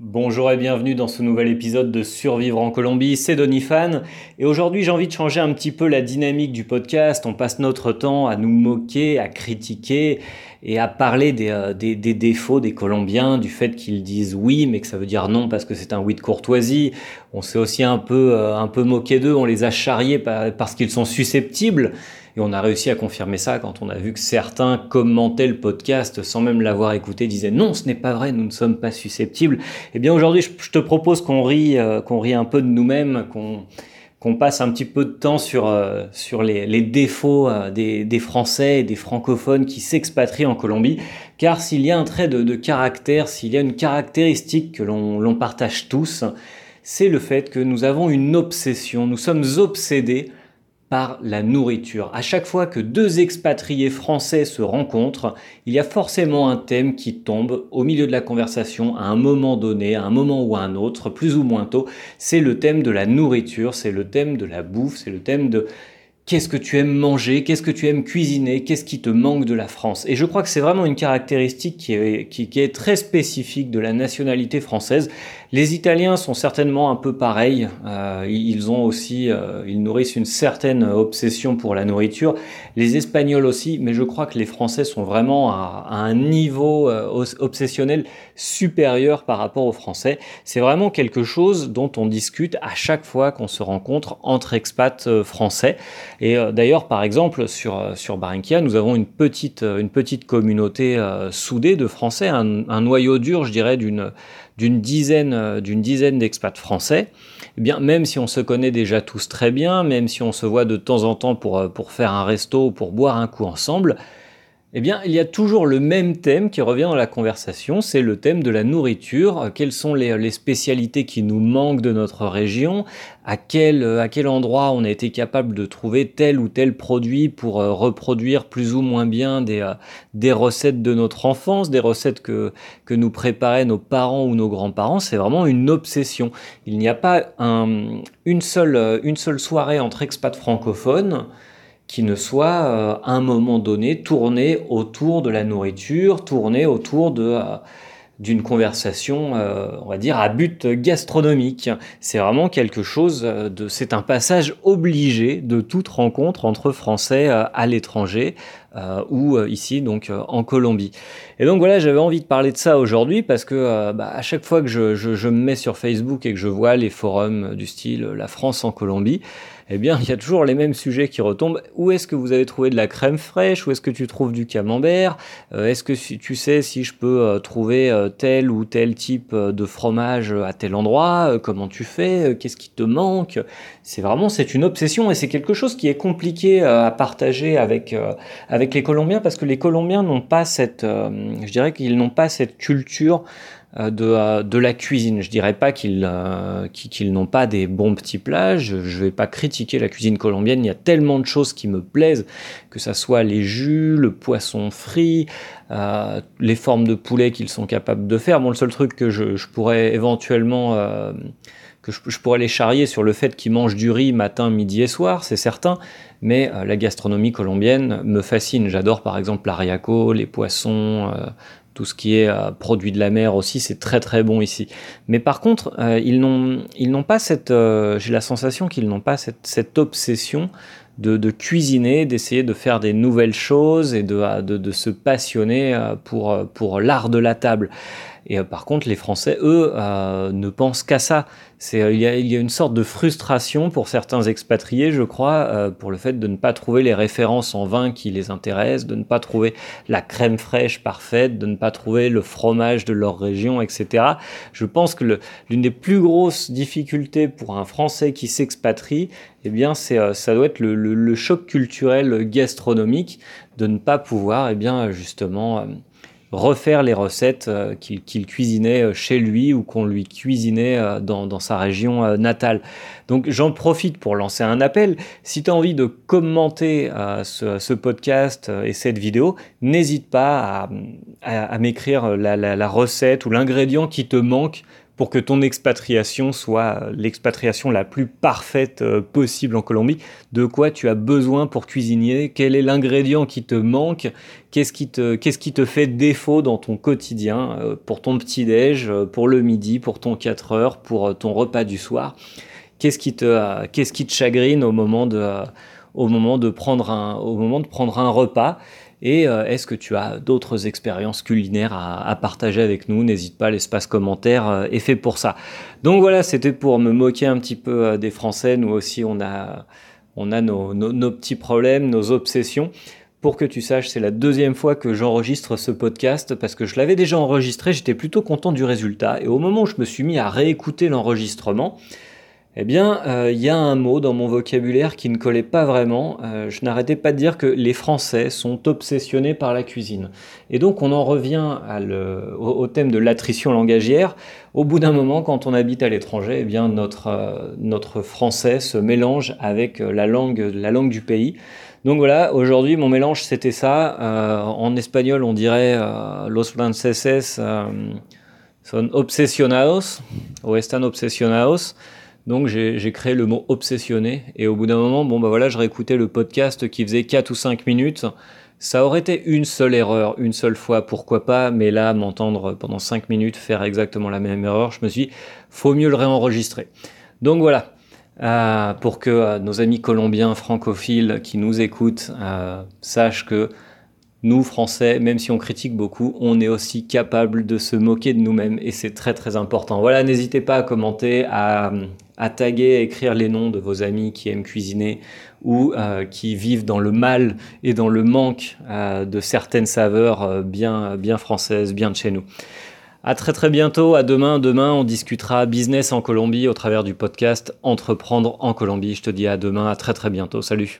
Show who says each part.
Speaker 1: Bonjour et bienvenue dans ce nouvel épisode de Survivre en Colombie, c'est Donifan et aujourd'hui j'ai envie de changer un petit peu la dynamique du podcast, on passe notre temps à nous moquer, à critiquer et à parler des, euh, défauts des Colombiens, du fait qu'ils disent oui mais que ça veut dire non parce que c'est un oui de courtoisie, on s'est aussi un peu, euh, un peu moqué d'eux, on les a charriés parce qu'ils sont susceptibles et on a réussi à confirmer ça quand on a vu que certains commentaient le podcast sans même l'avoir écouté, disaient non, ce n'est pas vrai, nous ne sommes pas susceptibles. Eh bien aujourd'hui, je te propose qu'on rie, euh, qu'on rit un peu de nous-mêmes, qu'on passe un petit peu de temps sur, euh, sur les, défauts euh, des, Français et des francophones qui s'expatrient en Colombie. Car s'il y a un trait de caractère, s'il y a une caractéristique que l'on partage tous, c'est le fait que nous avons une obsession, nous sommes obsédés par la nourriture. À chaque fois que deux expatriés français se rencontrent, il y a forcément un thème qui tombe au milieu de la conversation à un moment donné, à un moment ou à un autre, plus ou moins tôt. C'est le thème de la nourriture, c'est le thème de la bouffe, c'est le thème de qu'est-ce que tu aimes manger, qu'est-ce que tu aimes cuisiner, qu'est-ce qui te manque de la France. Et je crois que c'est vraiment une caractéristique qui est, qui, est, très spécifique de la nationalité française. Les Italiens sont certainement un peu pareils. Euh, ils ont aussi, euh, ils nourrissent une certaine obsession pour la nourriture. Les Espagnols aussi, mais je crois que les Français sont vraiment à, un niveau euh, obsessionnel supérieur par rapport aux Français. C'est vraiment quelque chose dont on discute à chaque fois qu'on se rencontre entre expats français. Et d'ailleurs, par exemple, sur, sur Barranquilla, nous avons une petite, une petite communauté soudée de Français, un, noyau dur, je dirais, d'une d'une dizaine, d'une dizaine d'expats français. Eh bien, même si on se connaît déjà tous très bien, même si on se voit de temps en temps pour, pour faire un resto ou pour boire un coup ensemble, eh bien, il y a toujours le même thème qui revient dans la conversation, c'est le thème de la nourriture. Quelles sont les, spécialités qui nous manquent de notre région? À quel, à quel endroit on a été capable de trouver tel ou tel produit pour euh, reproduire plus ou moins bien des, euh, recettes de notre enfance, des recettes que, nous préparaient nos parents ou nos grands-parents? C'est vraiment une obsession. Il n'y a pas une seule soirée entre expats francophones qui ne soit euh, à un moment donné tourné autour de la nourriture, tourné autour de euh, d'une conversation, euh, on va dire, à but gastronomique. C'est vraiment quelque chose de, c'est un passage obligé de toute rencontre entre Français à l'étranger ou ici donc en Colombie. Et donc voilà, j'avais envie de parler de ça aujourd'hui parce que bah, à chaque fois que je, me mets sur Facebook et que je vois les forums du style La France en Colombie, eh bien, il y a toujours les mêmes sujets qui retombent. Où est-ce que vous avez trouvé de la crème fraîche? Où est-ce que tu trouves du camembert? Euh, Est-ce que tu sais si je peux euh, trouver euh, tel ou tel type de fromage à tel endroit? Comment tu fais? Qu'est-ce qui te manque? C'est vraiment, c'est une obsession et c'est quelque chose qui est compliqué à partager avec les Colombiens parce que les Colombiens n'ont pas cette, je dirais qu'ils n'ont pas cette culture euh, de, euh, de, la cuisine. Je dirais pas qu'ils euh, qu'ils n'ont pas des bons petits plats. Je, ne vais pas critiquer la cuisine colombienne. Il y a tellement de choses qui me plaisent, que ça soit les jus, le poisson frit, les formes de poulet qu'ils sont capables de faire. Bon, le seul truc que je, je pourrais éventuellement je, pourrais les charrier sur le fait qu'ils mangent du riz matin, midi et soir, c'est certain. Mais la gastronomie colombienne me fascine. J'adore par exemple l'ariaco, les poissons, tout ce qui est euh, produit de la mer aussi, c'est très très bon ici. Mais par contre, euh, ils n'ont pas cette, euh, j'ai la sensation qu'ils n'ont pas cette, obsession de, cuisiner, d'essayer de faire des nouvelles choses et de, se passionner pour l'art de la table. Et par contre, les Français, eux, ne pensent qu'à ça. C'est, il, y a, une sorte de frustration pour certains expatriés, je crois, pour le fait de ne pas trouver les références en vin qui les intéressent, de ne pas trouver la crème fraîche parfaite, de ne pas trouver le fromage de leur région, etc. Je pense que l'une des plus grosses difficultés pour un Français qui s'expatrie, eh bien, c'est, euh, ça doit être le, le, choc culturel gastronomique de ne pas pouvoir, eh bien, justement, euh, refaire les recettes euh, qu'il cuisinait euh, chez lui ou qu'on lui cuisinait euh, dans, sa région natale. Donc j'en profite pour lancer un appel. Si tu as envie de commenter ce, podcast et cette vidéo, n'hésite pas à, m'écrire la, recette ou l'ingrédient qui te manque pour que ton expatriation soit l'expatriation la plus parfaite euh, possible en Colombie. De quoi tu as besoin pour cuisiner Quel est l'ingrédient qui te manque? Qu'est-ce qui te, qu'est-ce qui te fait défaut dans ton quotidien euh, pour ton petit-déj, euh, pour le midi, pour ton 4 heures, pour ton repas du soir? Qu'est-ce qui te, qu'est-ce qui te chagrine au moment de, au moment de prendre un, au moment de prendre un repas? Et euh, est-ce que tu as d'autres expériences culinaires à, partager avec nous? N'hésite pas, l'espace commentaire euh, est fait pour ça. Donc voilà, c'était pour me moquer un petit peu euh, des Français. Nous aussi, on a, nos, petits problèmes, nos obsessions. Pour que tu saches, c'est la deuxième fois que j'enregistre ce podcast parce que je l'avais déjà enregistré, j'étais plutôt content du résultat. Et au moment où je me suis mis à réécouter l'enregistrement, eh bien, euh, il y a un mot dans mon vocabulaire qui ne collait pas vraiment. Euh, je n'arrêtais pas de dire que les Français sont obsessionnés par la cuisine. Et donc, on en revient au, thème de l'attrition langagière. Au bout d'un moment, quand on habite à l'étranger, eh bien, notre, euh, notre français se mélange avec la langue, la langue du pays. Donc voilà, aujourd'hui, mon mélange, c'était ça. en espagnol, on dirait los franceses son obsesionados o están obsesionados. Donc j'ai créé le mot obsessionné et au bout d'un moment, bon bah voilà, je réécoutais le podcast qui faisait 4 ou 5 minutes. Ça aurait été une seule erreur, une seule fois, pourquoi pas, mais là, m'entendre pendant 5 minutes faire exactement la même erreur, je me suis dit, faut mieux le réenregistrer. Donc voilà, euh, pour que euh, nos amis colombiens francophiles qui nous écoutent euh, sachent que nous, Français, même si on critique beaucoup, on est aussi capable de se moquer de nous-mêmes et c'est très très important. Voilà, n'hésitez pas à commenter, à, taguer, à écrire les noms de vos amis qui aiment cuisiner ou euh, qui vivent dans le mal et dans le manque euh, de certaines saveurs euh, bien, bien françaises, bien de chez nous. À très très bientôt, à demain. Demain, on discutera business en Colombie au travers du podcast Entreprendre en Colombie. Je te dis à demain, à très très bientôt. Salut